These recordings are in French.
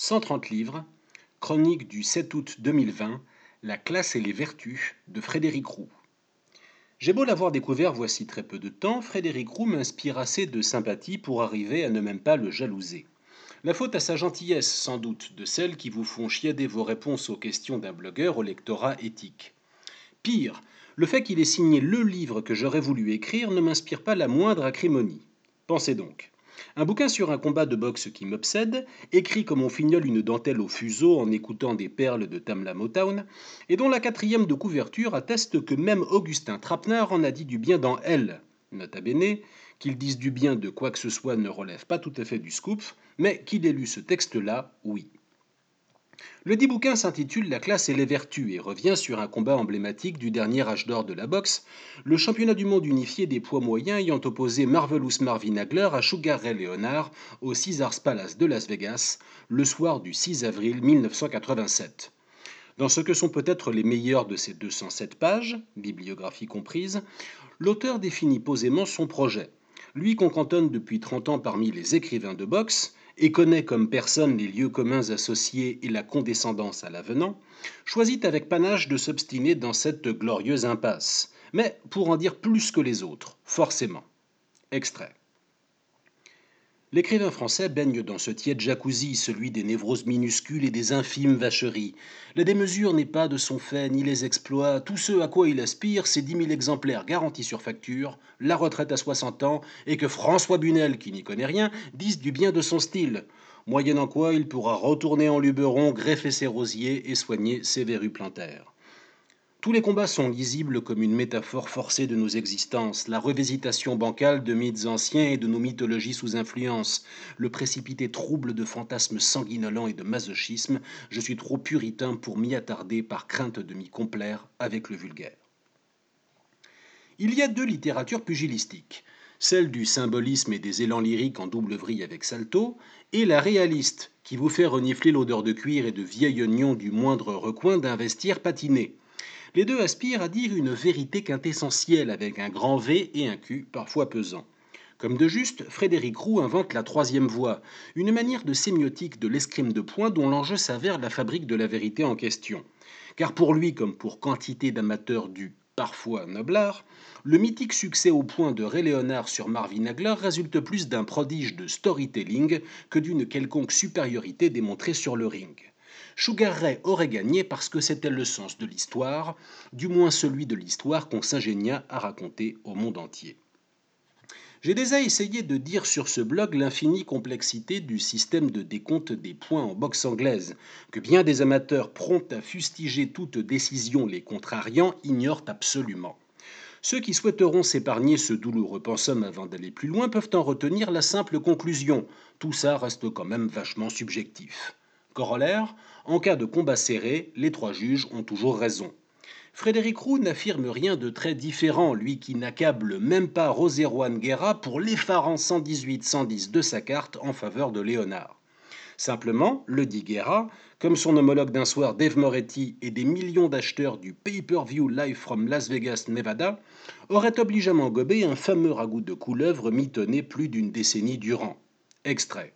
130 livres, chronique du 7 août 2020, La classe et les vertus de Frédéric Roux. J'ai beau l'avoir découvert voici très peu de temps, Frédéric Roux m'inspire assez de sympathie pour arriver à ne même pas le jalouser. La faute à sa gentillesse, sans doute, de celles qui vous font chiader vos réponses aux questions d'un blogueur au lectorat éthique. Pire, le fait qu'il ait signé le livre que j'aurais voulu écrire ne m'inspire pas la moindre acrimonie. Pensez donc. Un bouquin sur un combat de boxe qui m'obsède, écrit comme on fignole une dentelle au fuseau en écoutant des perles de Tamla Motown, et dont la quatrième de couverture atteste que même Augustin Trapenard en a dit du bien dans Elle. Nota bene, qu'il dise du bien de quoi que ce soit ne relève pas tout à fait du scoop, mais qu'il ait lu ce texte-là, oui. Le dit bouquin s'intitule La classe et les vertus et revient sur un combat emblématique du dernier âge d'or de la boxe, le championnat du monde unifié des poids moyens ayant opposé Marvelous Marvin Hagler à Sugar Ray Leonard au Caesars Palace de Las Vegas le soir du 6 avril 1987. Dans ce que sont peut-être les meilleurs de ces 207 pages, bibliographie comprise, l'auteur définit posément son projet. Lui qu'on cantonne depuis 30 ans parmi les écrivains de boxe, et connaît comme personne les lieux communs associés et la condescendance à l'avenant, choisit avec panache de s'obstiner dans cette glorieuse impasse, mais pour en dire plus que les autres, forcément. Extrait. L'écrivain français baigne dans ce tiède jacuzzi, celui des névroses minuscules et des infimes vacheries. La démesure n'est pas de son fait ni les exploits. Tout ce à quoi il aspire, c'est dix mille exemplaires garantis sur facture, la retraite à 60 ans, et que François Bunel, qui n'y connaît rien, dise du bien de son style. Moyennant quoi, il pourra retourner en Luberon, greffer ses rosiers et soigner ses verrues plantaires. Tous les combats sont lisibles comme une métaphore forcée de nos existences, la revisitation bancale de mythes anciens et de nos mythologies sous influence, le précipité trouble de fantasmes sanguinolents et de masochisme, je suis trop puritain pour m'y attarder par crainte de m'y complaire avec le vulgaire. Il y a deux littératures pugilistiques, celle du symbolisme et des élans lyriques en double vrille avec Salto, et la réaliste, qui vous fait renifler l'odeur de cuir et de vieil oignon du moindre recoin d'un vestiaire patiné. Les deux aspirent à dire une vérité quintessentielle avec un grand V et un Q parfois pesant. Comme de juste, Frédéric Roux invente la troisième voie, une manière de sémiotique de l'escrime de poing dont l'enjeu s'avère la fabrique de la vérité en question. Car pour lui, comme pour quantité d'amateurs du parfois noblard, le mythique succès au point de Ray Léonard sur Marvin Hagler résulte plus d'un prodige de storytelling que d'une quelconque supériorité démontrée sur le ring. Sugar aurait gagné parce que c'était le sens de l'histoire, du moins celui de l'histoire qu'on s'ingénia à raconter au monde entier. J'ai déjà essayé de dire sur ce blog l'infinie complexité du système de décompte des points en boxe anglaise, que bien des amateurs prompts à fustiger toute décision les contrariant ignorent absolument. Ceux qui souhaiteront s'épargner ce douloureux pensum avant d'aller plus loin peuvent en retenir la simple conclusion. Tout ça reste quand même vachement subjectif. En cas de combat serré, les trois juges ont toujours raison. Frédéric Roux n'affirme rien de très différent, lui qui n'accable même pas Roséroine Guerra pour l'effarant 118-110 de sa carte en faveur de Léonard. Simplement, le dit Guerra, comme son homologue d'un soir Dave Moretti et des millions d'acheteurs du pay-per-view live from Las Vegas, Nevada, aurait obligeamment gobé un fameux ragoût de couleuvre mitonné plus d'une décennie durant. Extrait.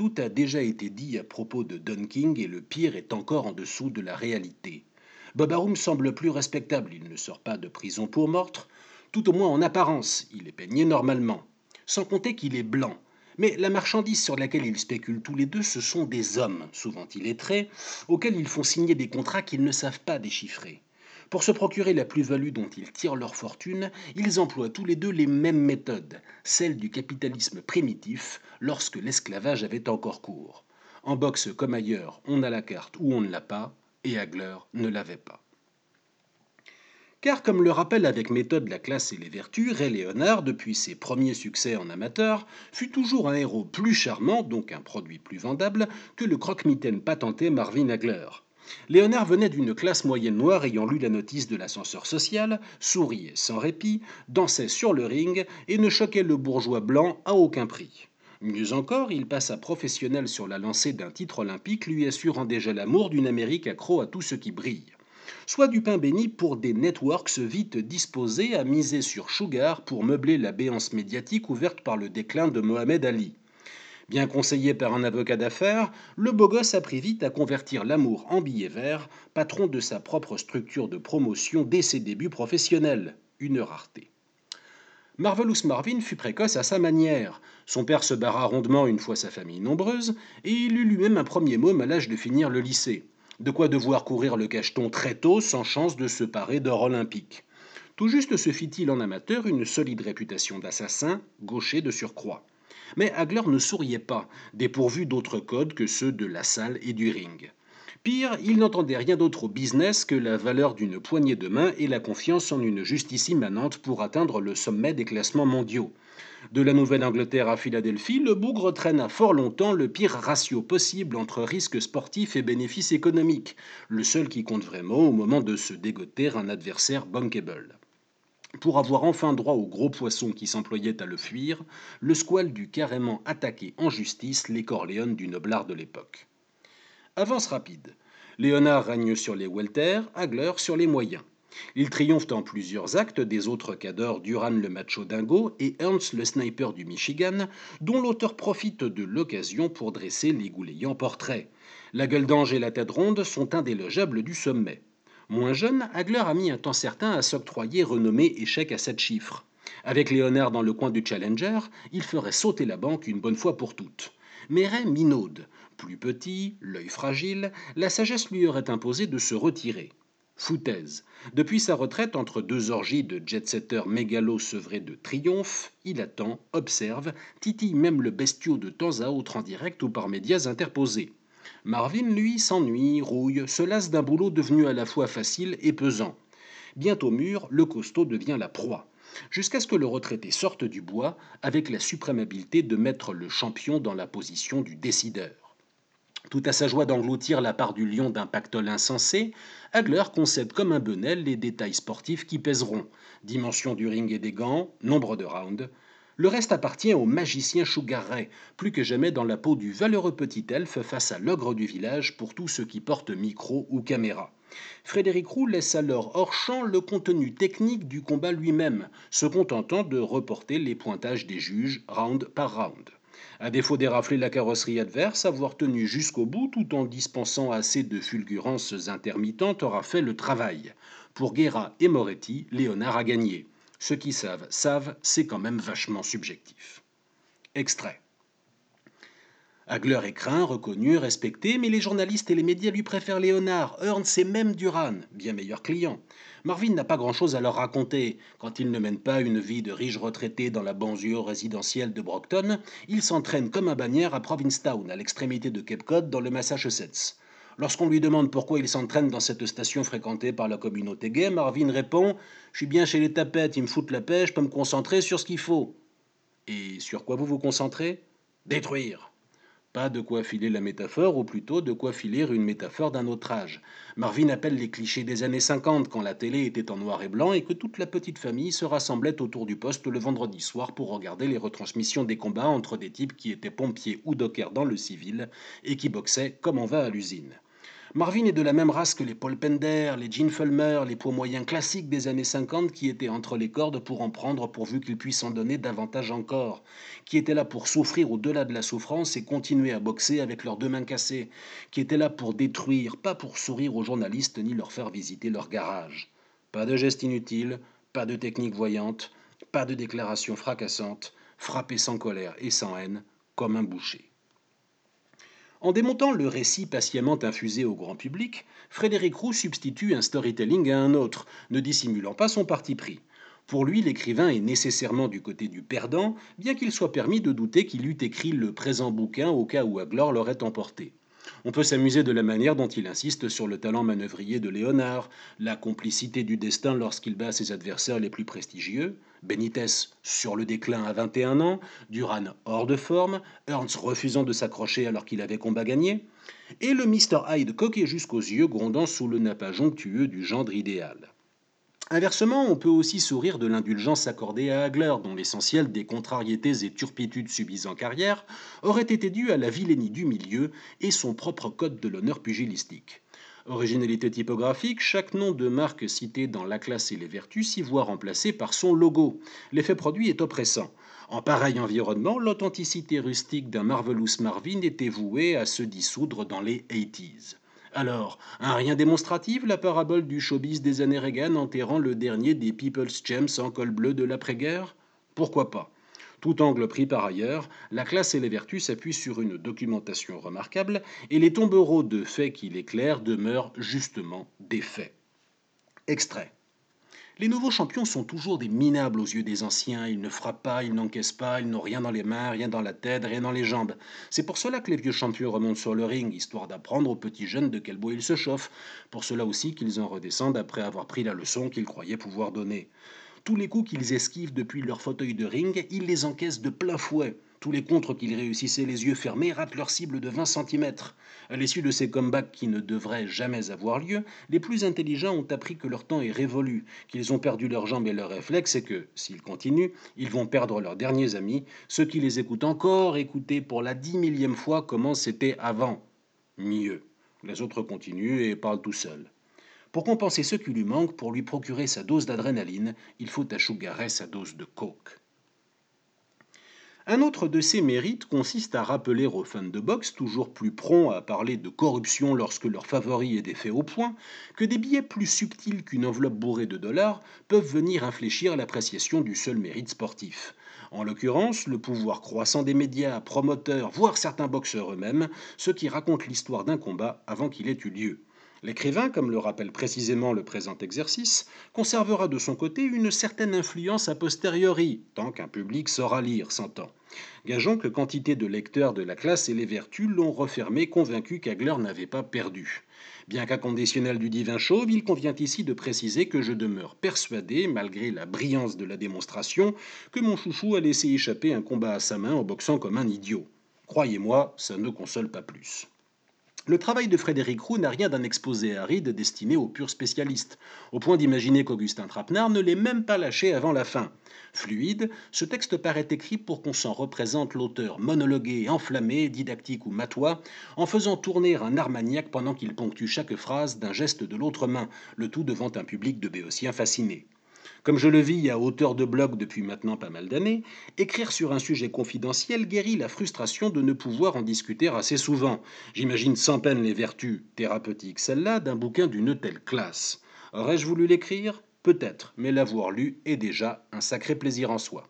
Tout a déjà été dit à propos de Dunking et le pire est encore en dessous de la réalité. Bob Arum semble plus respectable, il ne sort pas de prison pour meurtre, tout au moins en apparence, il est peigné normalement. Sans compter qu'il est blanc. Mais la marchandise sur laquelle ils spéculent tous les deux, ce sont des hommes, souvent illettrés, auxquels ils font signer des contrats qu'ils ne savent pas déchiffrer. Pour se procurer la plus-value dont ils tirent leur fortune, ils emploient tous les deux les mêmes méthodes, celles du capitalisme primitif, lorsque l'esclavage avait encore cours. En boxe comme ailleurs, on a la carte ou on ne l'a pas, et Hagler ne l'avait pas. Car comme le rappelle avec méthode la classe et les vertus, Ray Léonard, depuis ses premiers succès en amateur, fut toujours un héros plus charmant, donc un produit plus vendable, que le croque-mitaine patenté Marvin Hagler. Léonard venait d'une classe moyenne noire ayant lu la notice de l'ascenseur social, souriait sans répit, dansait sur le ring et ne choquait le bourgeois blanc à aucun prix. Mieux encore, il passa professionnel sur la lancée d'un titre olympique lui assurant déjà l'amour d'une Amérique accro à tout ce qui brille. Soit du pain béni pour des networks vite disposés à miser sur Sugar pour meubler la béance médiatique ouverte par le déclin de Mohamed Ali. Bien conseillé par un avocat d'affaires, le beau gosse apprit vite à convertir l'amour en billet vert, patron de sa propre structure de promotion dès ses débuts professionnels. Une rareté. Marvelous Marvin fut précoce à sa manière. Son père se barra rondement une fois sa famille nombreuse, et il eut lui-même un premier môme à l'âge de finir le lycée. De quoi devoir courir le cacheton très tôt sans chance de se parer d'or olympique. Tout juste se fit-il en amateur une solide réputation d'assassin, gaucher de surcroît. Mais Hagler ne souriait pas, dépourvu d'autres codes que ceux de la salle et du ring. Pire, il n'entendait rien d'autre au business que la valeur d'une poignée de main et la confiance en une justice immanente pour atteindre le sommet des classements mondiaux. De la Nouvelle-Angleterre à Philadelphie, le bougre traîna fort longtemps le pire ratio possible entre risques sportifs et bénéfices économiques, le seul qui compte vraiment au moment de se dégoter un adversaire bankable. Pour avoir enfin droit au gros poisson qui s'employait à le fuir, le squale dut carrément attaquer en justice les Corléones du noblard de l'époque. Avance rapide. Léonard règne sur les welter, Hagler sur les moyens. Il triomphe en plusieurs actes des autres cadors Duran le macho dingo et Ernst le sniper du Michigan, dont l'auteur profite de l'occasion pour dresser l'égoulayant portrait. La gueule d'ange et la tête ronde sont indélogeables du sommet. Moins jeune, Hagler a mis un temps certain à s'octroyer renommé échec à sept chiffres. Avec Léonard dans le coin du Challenger, il ferait sauter la banque une bonne fois pour toutes. Mais Ray minaude. Plus petit, l'œil fragile, la sagesse lui aurait imposé de se retirer. Foutaise. Depuis sa retraite entre deux orgies de jet-setter mégalo sevré de triomphe, il attend, observe, titille même le bestiau de temps à autre en direct ou par médias interposés. Marvin, lui, s'ennuie, rouille, se lasse d'un boulot devenu à la fois facile et pesant. Bientôt mûr, le costaud devient la proie jusqu'à ce que le retraité sorte du bois avec la suprême habileté de mettre le champion dans la position du décideur. Tout à sa joie d'engloutir la part du lion d'un pactole insensé, Hagler concède comme un benel les détails sportifs qui pèseront dimension du ring et des gants, nombre de rounds. Le reste appartient au magicien Ray, plus que jamais dans la peau du valeureux petit elfe face à l'ogre du village pour tous ceux qui portent micro ou caméra. Frédéric Roux laisse alors hors champ le contenu technique du combat lui-même, se contentant de reporter les pointages des juges round par round. À défaut d'érafler la carrosserie adverse, avoir tenu jusqu'au bout tout en dispensant assez de fulgurances intermittentes aura fait le travail. Pour Guerra et Moretti, Léonard a gagné. Ceux qui savent, savent, c'est quand même vachement subjectif. Extrait. Hagler est craint, reconnu, respecté, mais les journalistes et les médias lui préfèrent Léonard, Ernst et même Duran, bien meilleur client. Marvin n'a pas grand-chose à leur raconter. Quand il ne mène pas une vie de riche retraité dans la banlieue résidentielle de Brockton, il s'entraîne comme un bannière à Provincetown, à l'extrémité de Cape Cod, dans le Massachusetts. Lorsqu'on lui demande pourquoi il s'entraîne dans cette station fréquentée par la communauté gay, Marvin répond Je suis bien chez les tapettes, ils me foutent la paix, je peux me concentrer sur ce qu'il faut. Et sur quoi vous vous concentrez? Détruire. Pas de quoi filer la métaphore, ou plutôt de quoi filer une métaphore d'un autre âge. Marvin appelle les clichés des années 50, quand la télé était en noir et blanc et que toute la petite famille se rassemblait autour du poste le vendredi soir pour regarder les retransmissions des combats entre des types qui étaient pompiers ou dockers dans le civil et qui boxaient comme on va à l'usine. Marvin est de la même race que les Paul Pender, les Gene Fulmer, les poids moyens classiques des années 50 qui étaient entre les cordes pour en prendre pourvu qu'ils puissent en donner davantage encore, qui étaient là pour souffrir au-delà de la souffrance et continuer à boxer avec leurs deux mains cassées, qui étaient là pour détruire, pas pour sourire aux journalistes ni leur faire visiter leur garage. Pas de gestes inutiles, pas de technique voyante, pas de déclarations fracassantes, frapper sans colère et sans haine, comme un boucher. En démontant le récit patiemment infusé au grand public, Frédéric Roux substitue un storytelling à un autre, ne dissimulant pas son parti pris. Pour lui, l'écrivain est nécessairement du côté du perdant, bien qu'il soit permis de douter qu'il eût écrit le présent bouquin au cas où Aglor l'aurait emporté. On peut s'amuser de la manière dont il insiste sur le talent manœuvrier de Léonard, la complicité du destin lorsqu'il bat ses adversaires les plus prestigieux, Benitez sur le déclin à 21 ans, Duran hors de forme, Ernst refusant de s'accrocher alors qu'il avait combat gagné, et le Mr. Hyde coquet jusqu'aux yeux grondant sous le nappage onctueux du gendre idéal. Inversement, on peut aussi sourire de l'indulgence accordée à Hagler, dont l'essentiel des contrariétés et turpitudes subies en carrière aurait été dû à la vilainie du milieu et son propre code de l'honneur pugilistique. Originalité typographique, chaque nom de marque cité dans la classe et les vertus s'y voit remplacé par son logo. L'effet produit est oppressant. En pareil environnement, l'authenticité rustique d'un Marvelous Marvin était vouée à se dissoudre dans les 80s. Alors, un rien démonstratif, la parabole du showbiz des années Reagan enterrant le dernier des People's Gems en col bleu de l'après-guerre? Pourquoi pas? Tout angle pris par ailleurs, la classe et les vertus s'appuient sur une documentation remarquable et les tombereaux de faits qui l'éclairent demeurent justement des faits. Extrait. Les nouveaux champions sont toujours des minables aux yeux des anciens. Ils ne frappent pas, ils n'encaissent pas, ils n'ont rien dans les mains, rien dans la tête, rien dans les jambes. C'est pour cela que les vieux champions remontent sur le ring, histoire d'apprendre aux petits jeunes de quel bois ils se chauffent. Pour cela aussi qu'ils en redescendent après avoir pris la leçon qu'ils croyaient pouvoir donner. Tous les coups qu'ils esquivent depuis leur fauteuil de ring, ils les encaissent de plein fouet. Tous les contres qu'ils réussissaient les yeux fermés ratent leur cible de 20 cm. À l'issue de ces comebacks qui ne devraient jamais avoir lieu, les plus intelligents ont appris que leur temps est révolu, qu'ils ont perdu leurs jambes et leurs réflexes et que, s'ils continuent, ils vont perdre leurs derniers amis, ceux qui les écoutent encore écouter pour la dix millième fois comment c'était avant. Mieux. Les autres continuent et parlent tout seuls. Pour compenser ce qui lui manque, pour lui procurer sa dose d'adrénaline, il faut à sa dose de coke. Un autre de ses mérites consiste à rappeler aux fans de boxe, toujours plus prompts à parler de corruption lorsque leur favori est défait au point, que des billets plus subtils qu'une enveloppe bourrée de dollars peuvent venir infléchir l'appréciation du seul mérite sportif. En l'occurrence, le pouvoir croissant des médias, promoteurs, voire certains boxeurs eux-mêmes, ceux qui racontent l'histoire d'un combat avant qu'il ait eu lieu. L'écrivain, comme le rappelle précisément le présent exercice, conservera de son côté une certaine influence a posteriori, tant qu'un public saura lire, s'entend. Gageons que quantité de lecteurs de la classe et les vertus l'ont refermé, convaincu qu'Agler n'avait pas perdu. Bien qu'inconditionnel du divin chauve, il convient ici de préciser que je demeure persuadé, malgré la brillance de la démonstration, que mon chouchou a laissé échapper un combat à sa main en boxant comme un idiot. Croyez-moi, ça ne console pas plus. Le travail de Frédéric Roux n'a rien d'un exposé aride destiné aux purs spécialistes, au point d'imaginer qu'Augustin Trapenard ne l'ait même pas lâché avant la fin. Fluide, ce texte paraît écrit pour qu'on s'en représente l'auteur monologué, enflammé, didactique ou matois, en faisant tourner un armagnac pendant qu'il ponctue chaque phrase d'un geste de l'autre main, le tout devant un public de béotiens fascinés. Comme je le vis à hauteur de blog depuis maintenant pas mal d'années, écrire sur un sujet confidentiel guérit la frustration de ne pouvoir en discuter assez souvent. J'imagine sans peine les vertus thérapeutiques, celles-là, d'un bouquin d'une telle classe. Aurais-je voulu l'écrire? Peut-être, mais l'avoir lu est déjà un sacré plaisir en soi.